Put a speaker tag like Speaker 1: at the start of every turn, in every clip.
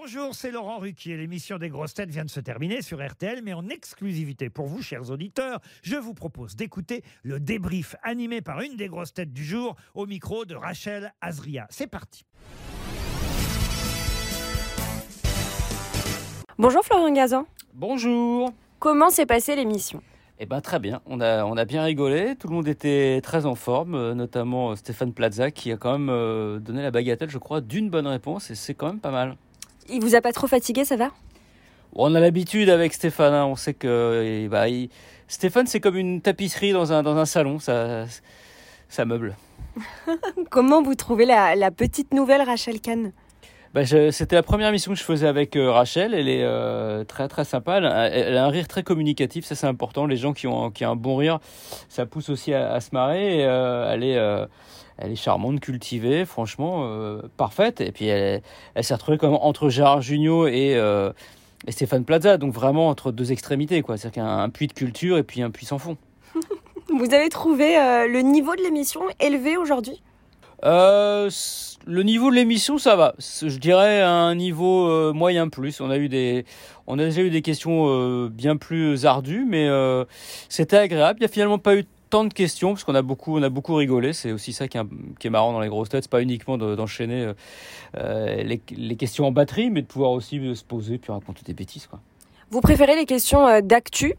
Speaker 1: Bonjour, c'est Laurent Ruquier. L'émission des grosses têtes vient de se terminer sur RTL, mais en exclusivité pour vous, chers auditeurs, je vous propose d'écouter le débrief animé par une des grosses têtes du jour au micro de Rachel Azria. C'est parti.
Speaker 2: Bonjour Florian Gazan.
Speaker 3: Bonjour.
Speaker 2: Comment s'est passée l'émission?
Speaker 3: Eh ben très bien, on a, on a bien rigolé, tout le monde était très en forme, euh, notamment euh, Stéphane Plaza qui a quand même euh, donné la bagatelle, je crois, d'une bonne réponse et c'est quand même pas mal.
Speaker 2: Il vous a pas trop fatigué, ça va?
Speaker 3: On a l'habitude avec Stéphane, hein, on sait que et bah, il- Stéphane c'est comme une tapisserie dans un, dans un salon, ça, ça meuble.
Speaker 2: Comment vous trouvez la, la petite nouvelle Rachel Kahn?
Speaker 3: Bah, C'était la première émission que je faisais avec euh, Rachel. Elle est euh, très très sympa. Elle a, un rire très communicatif, ça c'est important. Les gens qui ont, qui ont un bon rire, ça pousse aussi à, se marrer. Euh, elle, est, elle est charmante, cultivée, franchement parfaite. Et puis elle, s'est retrouvée comme entre Gérard Jugnot et, et Stéphane Plaza, donc vraiment entre deux extrémités. C'est-à-dire qu'un un puits de culture et puis un puits sans fond.
Speaker 2: Vous avez trouvé le niveau de l'émission élevé aujourd'hui?
Speaker 3: Euh, le niveau de l'émission, ça va. Je dirais un niveau euh, moyen plus. On a eu des, on a déjà eu des questions euh, bien plus ardues, mais c'était agréable. Il n'y a finalement pas eu tant de questions parce qu'on a beaucoup, on a beaucoup rigolé. C'est aussi ça qui est, marrant dans les grosses têtes. Pas uniquement de- d'enchaîner les, les questions en batterie, mais de pouvoir aussi se poser puis raconter des bêtises, quoi.
Speaker 2: Vous préférez les questions d'actu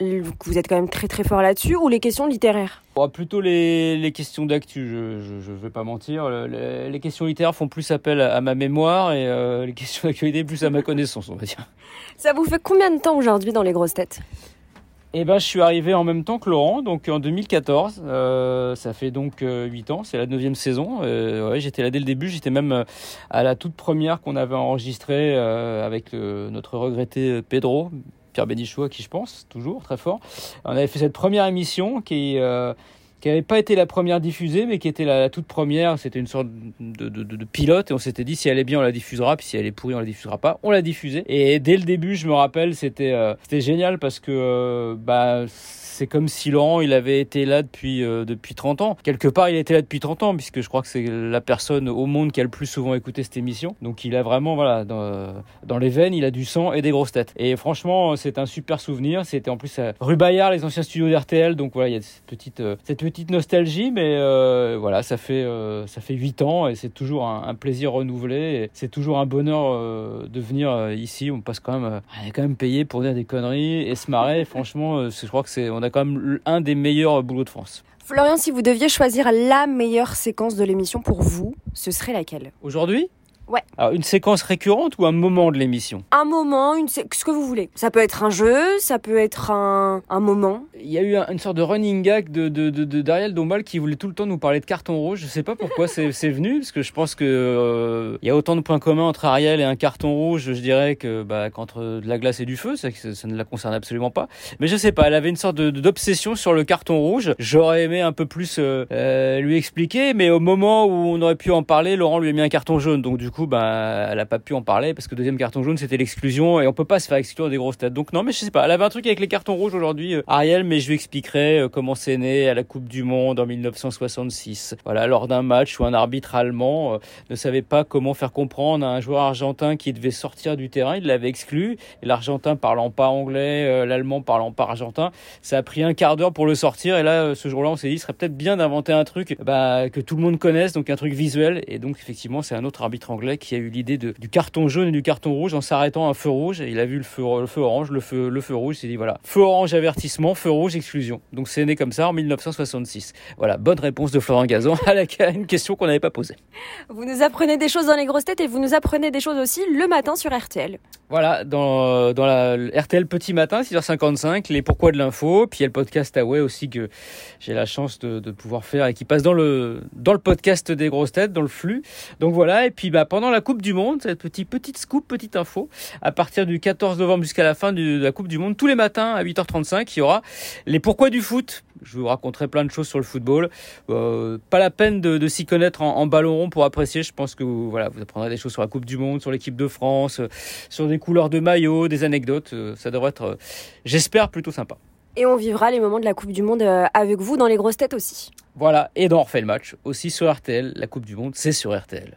Speaker 2: Vous êtes quand même très très fort là-dessus ou les questions littéraires?
Speaker 3: Bon, plutôt les, les questions d'actu, je, je vais pas mentir. Le- le- les questions littéraires font plus appel à, à ma mémoire et euh, les questions d'actualité plus à ma connaissance, on va dire.
Speaker 2: Ça vous fait combien de temps aujourd'hui dans les grosses têtes?
Speaker 3: Eh ben, je suis arrivé en même temps que Laurent, donc en 2014. Euh, ça fait donc 8 ans, c'est la neuvième saison. Euh, ouais, j'étais là dès le début, j'étais même euh, à la toute première qu'on avait enregistrée euh, avec euh, notre regretté Pedro, Pierre Bénichou, qui je pense, toujours très fort. On avait fait cette première émission qui... euh, qui n'avait pas été la première diffusée, mais qui était la, toute première. C'était une sorte de, pilote, et on s'était dit si elle est bien, on la diffusera, puis si elle est pourrie, on la diffusera pas. On l'a diffusée. Et dès le début, je me rappelle, c'était euh, génial parce que euh, bah c'est comme si Laurent, il avait été là depuis euh, depuis 30 ans. Quelque part, il était là depuis 30 ans, puisque je crois que c'est la personne au monde qui a le plus souvent écouté cette émission. Donc il a vraiment, voilà, dans, dans les veines, il a du sang et des grosses têtes. Et franchement, c'est un super souvenir. C'était en plus à rue Bayard, les anciens studios d'RTL. Donc voilà, il y a cette petite, cette petite nostalgie, mais euh, voilà, ça fait, euh, ça fait 8 ans et c'est toujours un, un plaisir renouvelé. C'est toujours un bonheur euh, de venir ici. On passe quand même, on est quand même payé pour dire des conneries et se marrer. franchement, je crois que c'est, on a quand même un des meilleurs boulots de France.
Speaker 2: Florian, si vous deviez choisir la meilleure séquence de l'émission pour vous, ce serait laquelle?
Speaker 3: Aujourd'hui?
Speaker 2: Ouais.
Speaker 3: Alors, une séquence récurrente ou un moment de l'émission
Speaker 2: Un moment, une sé- ce que vous voulez. Ça peut être un jeu, ça peut être un, un moment.
Speaker 3: Il y a eu un- une sorte de running gag de, de, de, de- d'Ariel Dombal qui voulait tout le temps nous parler de carton rouge. Je sais pas pourquoi c'est, venu, parce que je pense que euh, il y a autant de points communs entre Ariel et un carton rouge, je dirais, que bah, qu'entre de la glace et du feu, ça, ne la concerne absolument pas. Mais je sais pas, elle avait une sorte d'obsession sur le carton rouge. J'aurais aimé un peu plus euh, euh, lui expliquer, mais au moment où on aurait pu en parler, Laurent lui a mis un carton jaune. Donc du coup, bah, elle a pas pu en parler parce que deuxième carton jaune, c'était l'exclusion et on peut pas se faire exclure des grosses têtes. Donc non, mais je sais pas. Elle avait un truc avec les cartons rouges aujourd'hui, euh, Ariel, mais je lui expliquerai euh, comment c'est né à la Coupe du Monde en 1966. Voilà, lors d'un match où un arbitre allemand euh, ne savait pas comment faire comprendre à un joueur argentin qui devait sortir du terrain, il l'avait exclu. Et l'Argentin parlant pas anglais, l'Allemand parlant pas argentin, ça a pris un quart d'heure pour le sortir. Et là, ce jour-là, on s'est dit, ce serait peut-être bien d'inventer un truc bah, que tout le monde connaisse, donc un truc visuel. Et donc, effectivement, c'est un autre arbitre anglais qui a eu l'idée du carton jaune et du carton rouge en s'arrêtant à un feu rouge. Et il a vu le feu, le feu orange, le feu, le feu rouge. Il s'est dit, voilà, feu orange avertissement, feu rouge exclusion. Donc, c'est né comme ça en 1966. Voilà, bonne réponse de Florent Gazan à, la, à une question qu'on n'avait pas posée.
Speaker 2: Vous nous apprenez des choses dans les grosses têtes et vous nous apprenez des choses aussi le matin sur RTL.
Speaker 3: Voilà, dans, dans la RTL Petit Matin, 6h55, les pourquoi de l'info. Puis il y a le podcast Away aussi que j'ai la chance de, de pouvoir faire et qui passe dans le, dans le podcast des grosses têtes, dans le flux. Donc voilà, et puis bah, pendant la Coupe du Monde, cette petite, petite scoop, petite info, à partir du 14 novembre jusqu'à la fin de la Coupe du Monde, tous les matins à 8h35, il y aura les pourquoi du foot. Je vous raconterai plein de choses sur le football. Euh, pas la peine de, de s'y connaître en, en ballon rond pour apprécier. Je pense que vous, voilà, vous apprendrez des choses sur la Coupe du Monde, sur l'équipe de France, euh, sur des couleurs de maillot, des anecdotes. Euh, ça devrait être, j'espère, plutôt sympa.
Speaker 2: Et on vivra les moments de la Coupe du Monde avec vous dans les grosses têtes aussi.
Speaker 3: Voilà, et dans refait le match, aussi sur RTL. La Coupe du Monde, c'est sur RTL.